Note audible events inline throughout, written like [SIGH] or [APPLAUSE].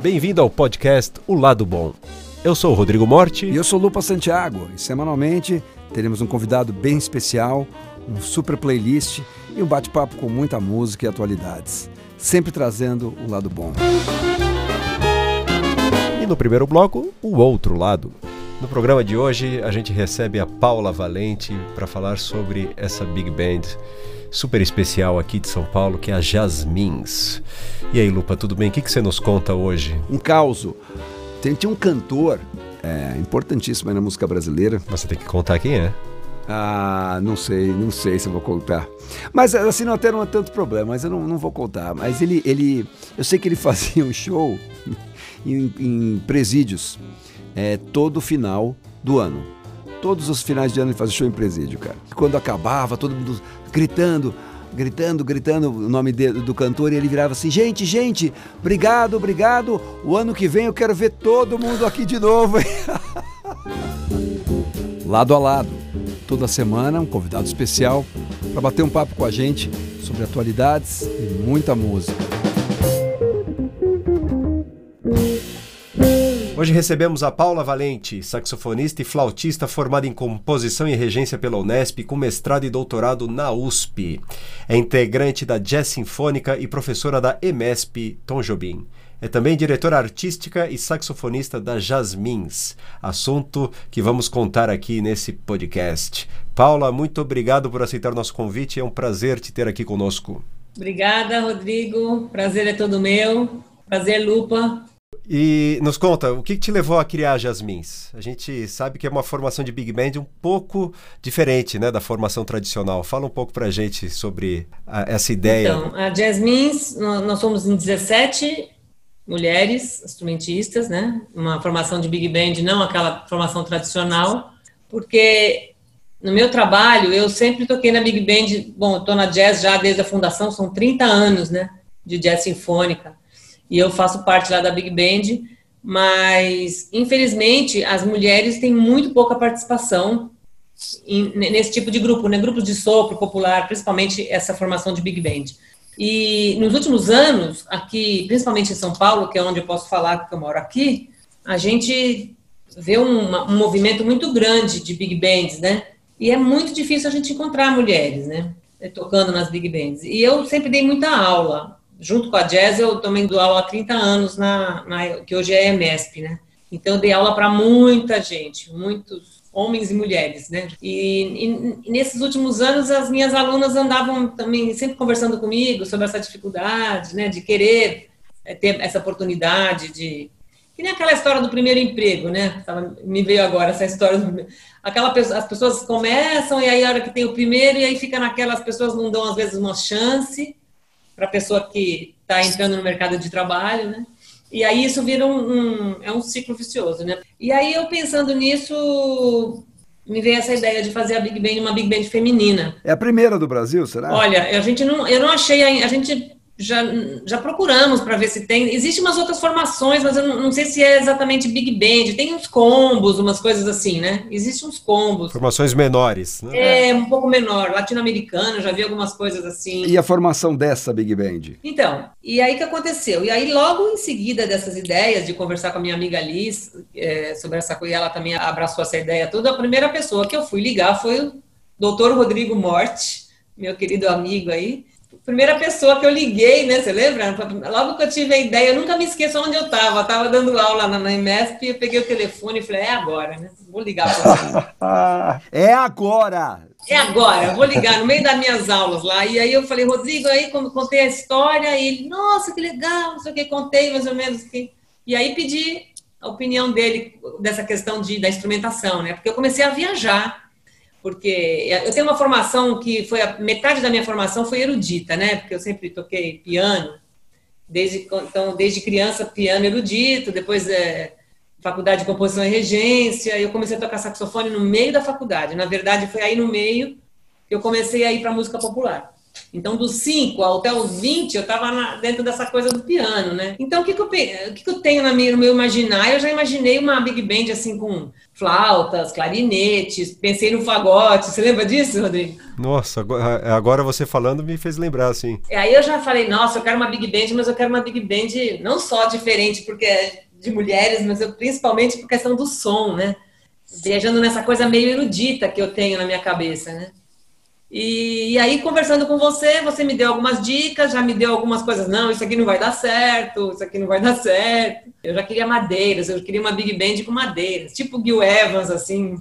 Bem-vindo ao podcast O Lado Bom. Eu sou o Rodrigo Morte. E eu sou Lupa Santiago. E semanalmente teremos um convidado bem especial, um super playlist e um bate-papo com muita música e atualidades. Sempre trazendo o lado bom. E no primeiro bloco, o outro lado. No programa de hoje, a gente recebe a Paula Valente para falar sobre essa big band super especial aqui de São Paulo, que é a Jasmins. E aí, Lupa, tudo bem? O que, que você nos conta hoje? Um caos. Tinha um cantor é, importantíssimo na música brasileira. Você tem que contar quem é. Ah, não sei, não sei se eu vou contar. Mas assim, não, até não é tanto problema, mas eu não, não vou contar. Mas ele, ele, eu sei que ele [LAUGHS] fazia um show em, em presídios é, todo final do ano. Todos os finais de ano ele fazia show em presídio, cara. Quando acabava, todo mundo gritando, gritando, gritando o nome de, do cantor e ele virava assim: gente, gente, obrigado, obrigado. O ano que vem eu quero ver todo mundo aqui de novo. [LAUGHS] lado a lado, toda semana um convidado especial para bater um papo com a gente sobre atualidades e muita música. Hoje recebemos a Paula Valente, saxofonista e flautista formada em composição e regência pela Unesp, com mestrado e doutorado na USP. É integrante da Jazz Sinfônica e professora da EMESP Tom Jobim. É também diretora artística e saxofonista da Jasmins, assunto que vamos contar aqui nesse podcast. Paula, muito obrigado por aceitar o nosso convite, é um prazer te ter aqui conosco. Obrigada, Rodrigo. Prazer é todo meu. Prazer, Lupa. E nos conta, o que te levou a criar Jasmins? A gente sabe que é uma formação de Big Band um pouco diferente né, da formação tradicional. Fala um pouco pra gente sobre a, essa ideia. Então, a Jasmins, nós somos em 17 mulheres instrumentistas, né? Uma formação de Big Band, não aquela formação tradicional, porque no meu trabalho eu sempre toquei na Big Band, bom, estou na jazz já desde a fundação, são 30 anos, né, de jazz sinfônica e eu faço parte lá da Big Band, mas infelizmente as mulheres têm muito pouca participação em, nesse tipo de grupo, né? Grupos de sopro popular, principalmente essa formação de Big Band. E nos últimos anos, aqui, principalmente em São Paulo, que é onde eu posso falar que eu moro aqui, a gente vê um, um movimento muito grande de Big Bands, né? E é muito difícil a gente encontrar mulheres, né? Tocando nas Big Bands. E eu sempre dei muita aula junto com a Jazz, eu também dou aula há 30 anos, na, na que hoje é EMESP, né? Então, eu dei aula para muita gente, muitos homens e mulheres, né? E, e, nesses últimos anos, as minhas alunas andavam também sempre conversando comigo sobre essa dificuldade, né? De querer é, ter essa oportunidade de... Que nem aquela história do primeiro emprego, né? Me veio agora essa história. Aquela, as pessoas começam e aí a hora que tem o primeiro e aí fica naquela, as pessoas não dão às vezes uma chance para a pessoa que está entrando no mercado de trabalho, né? E aí isso vira um, um, é um ciclo vicioso, né? E aí eu pensando nisso, me veio essa ideia de fazer a Big Band uma Big Band feminina. É a primeira do Brasil, será? Olha, a gente não, eu não achei, a gente já, já procuramos para ver se tem. Existem umas outras formações, mas eu não, não, sei se é exatamente Big Band. Tem uns combos, umas coisas assim, né? Existem uns combos. Formações menores, né? É, um pouco menor. Latino-americano, já vi algumas coisas assim. E a formação dessa Big Band? Então, e aí que aconteceu? E aí, logo em seguida dessas ideias de conversar com a minha amiga Liz é, sobre essa coisa, ela também abraçou essa ideia toda, a primeira pessoa que eu fui ligar foi o doutor Rodrigo Morte, meu querido amigo aí primeira pessoa que eu liguei, né? Você lembra? Logo que eu tive a ideia, eu nunca me esqueço onde eu estava. Estava dando aula na, na IMESP, eu peguei o telefone e falei, é agora, né? Vou ligar para você. [LAUGHS] é agora! É agora, vou ligar no meio das minhas aulas lá. E aí eu falei, Rodrigo, aí quando contei a história, ele, nossa, que legal, não sei o que, contei mais ou menos. Que... E aí pedi a opinião dele dessa questão de, da instrumentação, né? Porque eu comecei a viajar porque eu tenho uma formação que foi a metade da minha formação foi erudita, né? Porque eu sempre toquei piano, desde então desde criança piano erudito, depois é, faculdade de composição e regência, eu comecei a tocar saxofone no meio da faculdade. Na verdade, foi aí no meio que eu comecei a ir para música popular. Então, dos 5 até os 20, eu estava dentro dessa coisa do piano, né? Então, o que, que, eu, o que, que eu tenho na minha, no meu imaginário? Eu já imaginei uma big band assim com flautas, clarinetes, pensei no fagote. Você lembra disso, Rodrigo? Nossa, agora você falando me fez lembrar, assim. Aí eu já falei, nossa, eu quero uma big band, mas eu quero uma big band não só diferente porque é de mulheres, mas eu, principalmente por questão do som, né? Viajando nessa coisa meio erudita que eu tenho na minha cabeça, né? E, e, aí, conversando com você, você me deu algumas dicas, já me deu algumas coisas. Não, isso aqui não vai dar certo, isso aqui não vai [LAUGHS] dar certo. Eu já queria madeiras, eu queria uma big band com madeiras, tipo Gil Evans, assim.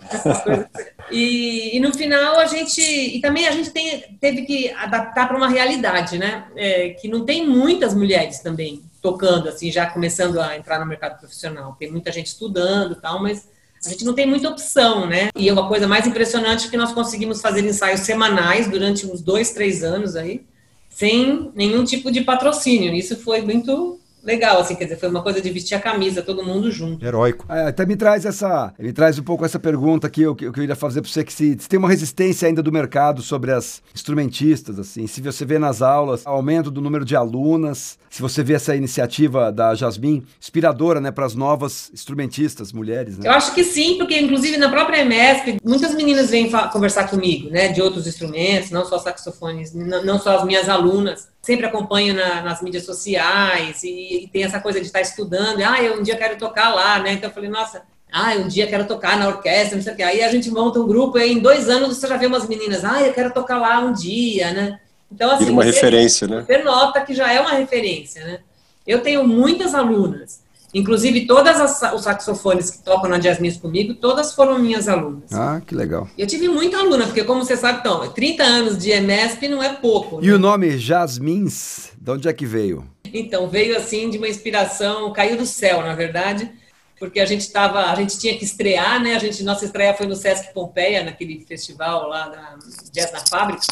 E, e, no final a gente. E também a gente tem, teve que adaptar para uma realidade, né? É, que não tem muitas mulheres também tocando, assim, já começando a entrar no mercado profissional. Tem muita gente estudando e tal, mas a gente não tem muita opção, né? E uma coisa mais impressionante é que nós conseguimos fazer ensaios semanais durante uns dois, três anos aí, sem nenhum tipo de patrocínio. Isso foi muito legal, assim, quer dizer, foi uma coisa de vestir a camisa, todo mundo junto. Heróico. É, até me traz essa, me traz um pouco essa pergunta aqui, o que eu queria fazer para você, que se, se, tem uma resistência ainda do mercado sobre as instrumentistas, assim, se você vê nas aulas aumento do número de alunas, se você vê essa iniciativa da Jasmine, inspiradora, né, para as novas instrumentistas, mulheres, né? Eu acho que sim, porque inclusive na própria EMESP, muitas meninas vêm conversar comigo, né, de outros instrumentos, não só saxofones, não só as minhas alunas, sempre acompanho na, nas mídias sociais e, e, tem essa coisa de estar estudando. ah, eu um dia quero tocar lá, né? Então eu falei, nossa, ah, um dia quero tocar na orquestra, não sei o quê. Aí a gente monta um grupo e em dois anos você já vê umas meninas, ah, eu quero tocar lá um dia, né? Então, assim, uma você, referência, né? Você nota que já é uma referência, né? Eu tenho muitas alunas Inclusive, todas as, os saxofones que tocam na Jazz Miss comigo, todas foram minhas alunas. Ah, que legal. Eu tive muita aluna, porque como você sabe, então, 30 anos de EMESP não é pouco. E né? o nome Jasmins, de onde é que veio? Então, veio assim de uma inspiração, caiu do céu, na verdade, porque a gente tava, a gente tinha que estrear, né? A gente, nossa estreia foi no Sesc Pompeia, naquele festival lá da Jazz na Fábrica.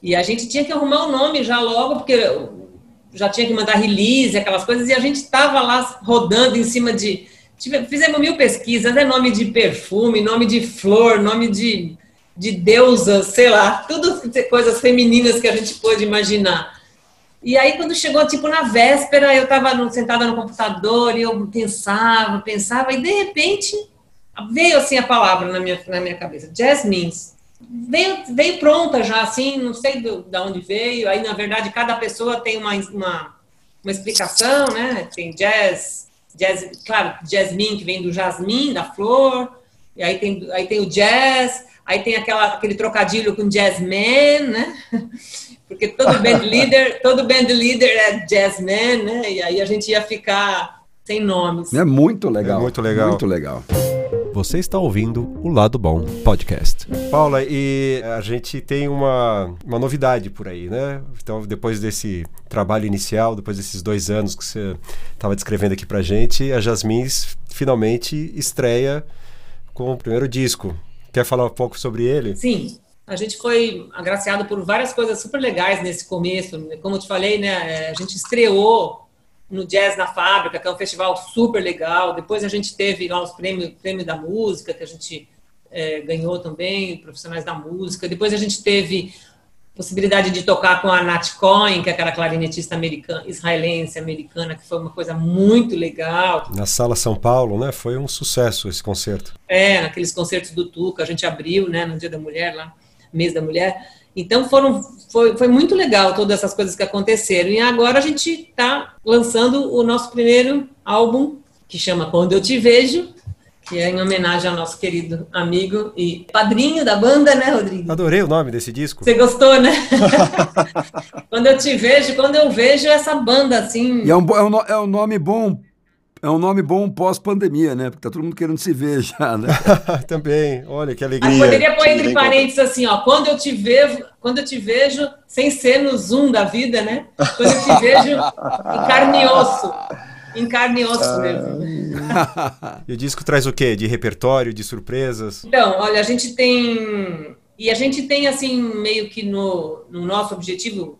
E a gente tinha que arrumar o um nome já logo, porque já tinha que mandar release, aquelas coisas, e a gente estava lá rodando em cima de. Fizemos mil pesquisas, é nome de perfume, nome de flor, nome de, de deusa, sei lá, tudo coisas femininas que a gente pôde imaginar. E aí, quando chegou, tipo, na véspera, eu estava sentada no computador e eu pensava, pensava, e de repente veio assim a palavra na minha, na minha cabeça: Jasmines veio, veio pronta já, assim, não sei do, de onde veio. Aí, na verdade, cada pessoa tem uma, uma, uma explicação, né? Tem jazz, jazz, claro, jasmine, que vem do jasmim, da flor. E aí tem, aí tem o jazz, aí tem aquela, aquele trocadilho com jazzman, né? [LAUGHS] Porque todo band [LAUGHS] leader, todo band leader é jazzman, né? E aí a gente ia ficar sem nomes. É muito legal. É muito legal. Muito legal. Você está ouvindo o Lado Bom Podcast. Paula, e a gente tem uma, uma novidade por aí, né? Então, depois desse trabalho inicial, depois desses dois anos que você estava descrevendo aqui pra gente, a Jasmine finalmente estreia com o primeiro disco. Quer falar um pouco sobre ele? Sim. A gente foi agraciado por várias coisas super legais nesse começo. Como eu te falei, né, a gente estreou no Jazz na Fábrica, que é um festival super legal. Depois a gente teve lá os prêmios prêmio da música, que a gente é, ganhou também, profissionais da música. Depois a gente teve possibilidade de tocar com a Nat Cohen, que é aquela clarinetista americana, israelense, americana, que foi uma coisa muito legal. Na Sala São Paulo, né? Foi um sucesso esse concerto. É, naqueles concertos do Tuca, a gente abriu, né, no Dia da Mulher, lá, mês da mulher. Então foram, foi, foi muito legal todas essas coisas que aconteceram. E agora a gente está lançando o nosso primeiro álbum, que chama Quando Eu Te Vejo, que é em homenagem ao nosso querido amigo e padrinho da banda, né, Rodrigo? Adorei o nome desse disco. Você gostou, né? [LAUGHS] quando eu te vejo, quando eu vejo essa banda assim. E é um, é um, é um nome bom é um nome bom pós-pandemia, né? Porque tá todo mundo querendo se ver [LAUGHS] já, né? [LAUGHS] Também, olha que alegria. Mas poderia pôr entre parênteses assim, ó, quando eu te vejo, quando eu te vejo, sem ser no zoom da vida, né? Quando eu te vejo em carne e osso. Em carne e osso mesmo. [LAUGHS] e o disco traz o quê? De repertório, de surpresas? Então, olha, a gente tem. E a gente tem, assim, meio que no, no nosso objetivo,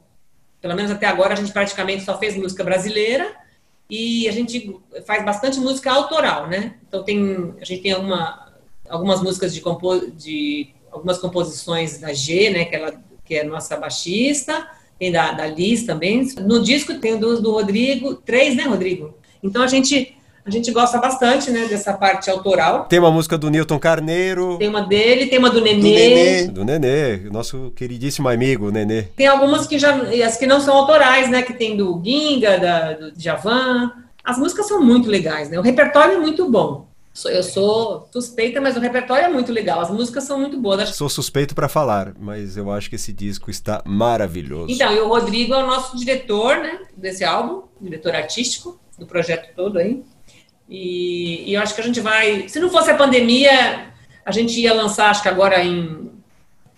pelo menos até agora, a gente praticamente só fez música brasileira e a gente faz bastante música autoral, né? Então tem a gente tem alguma, algumas músicas de, compo, de algumas composições da G, né? Que ela que é nossa baixista, tem da, da Liz também. No disco tem duas do Rodrigo, três, né, Rodrigo? Então a gente a gente gosta bastante, né, dessa parte autoral. Tem uma música do Newton Carneiro. Tem uma dele, tem uma do Nenê. Do Nenê, do Nenê nosso queridíssimo amigo Nenê. Tem algumas que já, as que não são autorais, né, que tem do Ginga, da, do Javan. As músicas são muito legais, né? O repertório é muito bom. Eu sou suspeita, mas o repertório é muito legal. As músicas são muito boas. Sou suspeito para falar, mas eu acho que esse disco está maravilhoso. Então, e o Rodrigo é o nosso diretor, né, desse álbum, diretor artístico do projeto todo aí. E, e eu acho que a gente vai. Se não fosse a pandemia, a gente ia lançar, acho que agora em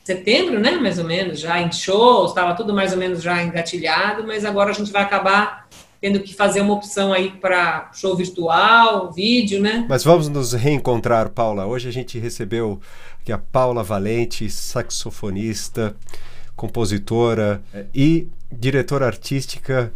setembro, né? Mais ou menos, já em shows, estava tudo mais ou menos já engatilhado, mas agora a gente vai acabar tendo que fazer uma opção aí para show virtual, vídeo, né? Mas vamos nos reencontrar, Paula. Hoje a gente recebeu aqui a Paula Valente, saxofonista, compositora eh, e diretora artística,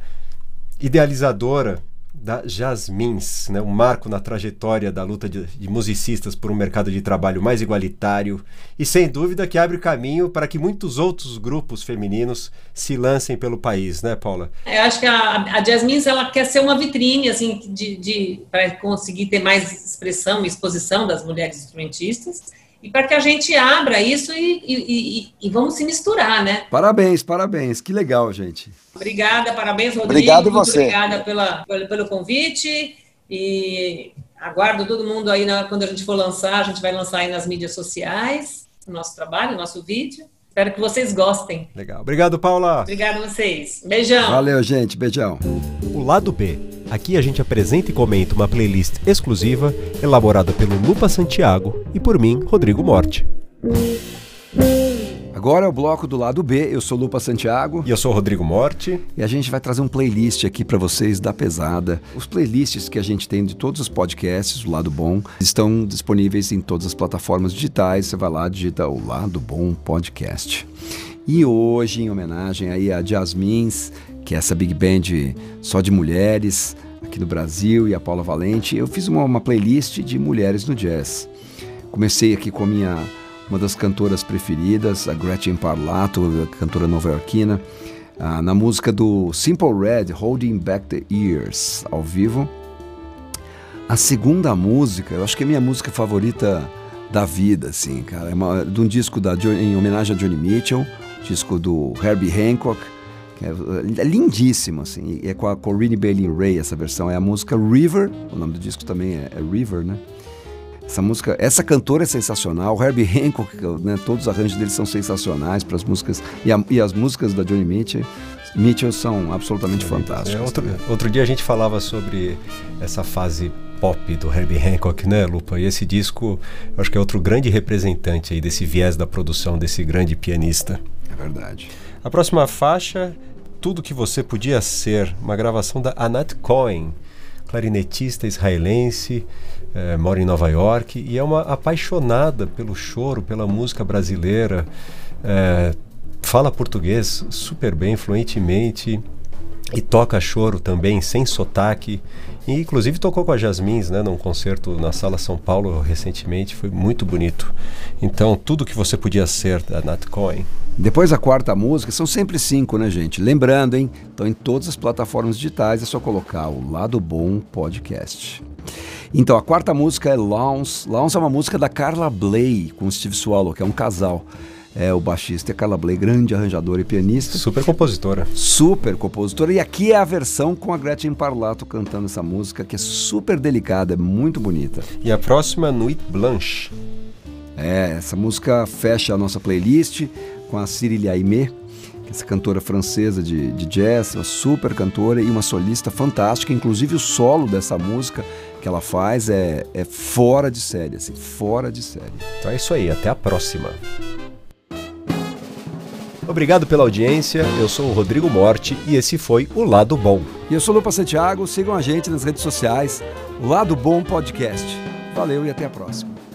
idealizadora da Jasmins, né? um marco na trajetória da luta de, de, musicistas por um mercado de trabalho mais igualitário e sem dúvida que abre caminho para que muitos outros grupos femininos se lancem pelo país, né, Paula? Eu acho que a, a Jasmins ela quer ser uma vitrine assim de, de para conseguir ter mais expressão e exposição das mulheres instrumentistas e para que a gente abra isso e, e, e, e, vamos se misturar, né? Parabéns, parabéns, que legal, gente. Obrigada, parabéns, Rodrigo. Obrigado você. Obrigada pela, pelo, pelo convite e aguardo todo mundo aí na, quando a gente for lançar, a gente vai lançar aí nas mídias sociais o nosso trabalho, o nosso vídeo. Espero que vocês gostem. Legal. Obrigado, Paula. Obrigado a vocês. Beijão. Valeu, gente. Beijão. O lado B. Aqui a gente apresenta e comenta uma playlist exclusiva elaborada pelo Lupa Santiago e por mim, Rodrigo Morte. Agora é o bloco do lado B. Eu sou Lupa Santiago. E eu sou Rodrigo Morte. E a gente vai trazer um playlist aqui para vocês da pesada. Os playlists que a gente tem de todos os podcasts, o lado bom, estão disponíveis em todas as plataformas digitais. Você vai lá, digita o lado bom podcast. E hoje, em homenagem aí a Jasmins, que é essa big band só de mulheres aqui no Brasil, e a Paula Valente, eu fiz uma, uma playlist de mulheres no jazz. Comecei aqui com a minha uma das cantoras preferidas, a Gretchen Parlato, cantora nova-iorquina, ah, na música do Simple Red, Holding Back the Years, ao vivo. A segunda música, eu acho que é a minha música favorita da vida, assim, cara, é uma, de um disco da, em homenagem a Johnny Mitchell, disco do Herbie Hancock, é, é lindíssimo, assim, é com a Corinne Bailey Ray essa versão, é a música River, o nome do disco também é, é River, né? Essa música, essa cantora é sensacional. O Herbie Hancock, né, todos os arranjos dele são sensacionais para as músicas e, a, e, as músicas da Johnny Mitchell, Mitchell são absolutamente é, fantásticas. É, outro, outro dia a gente falava sobre essa fase pop do Herbie Hancock, né, Lupa? E esse disco, eu acho que é outro grande representante aí desse viés da produção desse grande pianista. É verdade. A próxima faixa, Tudo que você podia ser, uma gravação da Anat Cohen, clarinetista israelense é, mora em Nova York e é uma apaixonada pelo choro, pela música brasileira. É, fala português super bem, fluentemente e toca choro também, sem sotaque. E, inclusive tocou com a Jasmins, né, num concerto na Sala São Paulo recentemente, foi muito bonito. Então, tudo que você podia ser da Nat Cohen. Depois a quarta música, são sempre cinco, né, gente? Lembrando, hein? Estão em todas as plataformas digitais, é só colocar o Lado Bom Podcast. Então, a quarta música é Lawns. Lawns é uma música da Carla Bley com Steve Swallow, que é um casal. É o baixista a Carla Bley, grande arranjadora e pianista. Super compositora. Super compositora. E aqui é a versão com a Gretchen Parlato cantando essa música, que é super delicada, é muito bonita. E a próxima, Nuit Blanche. É, essa música fecha a nossa playlist com a Cyril Aimé essa cantora francesa de, de jazz, uma super cantora e uma solista fantástica. Inclusive o solo dessa música que ela faz é, é fora de série, assim, fora de série. Então é isso aí, até a próxima. Obrigado pela audiência, eu sou o Rodrigo Morte e esse foi o Lado Bom. E eu sou o Lupa Santiago, sigam a gente nas redes sociais, Lado Bom Podcast. Valeu e até a próxima.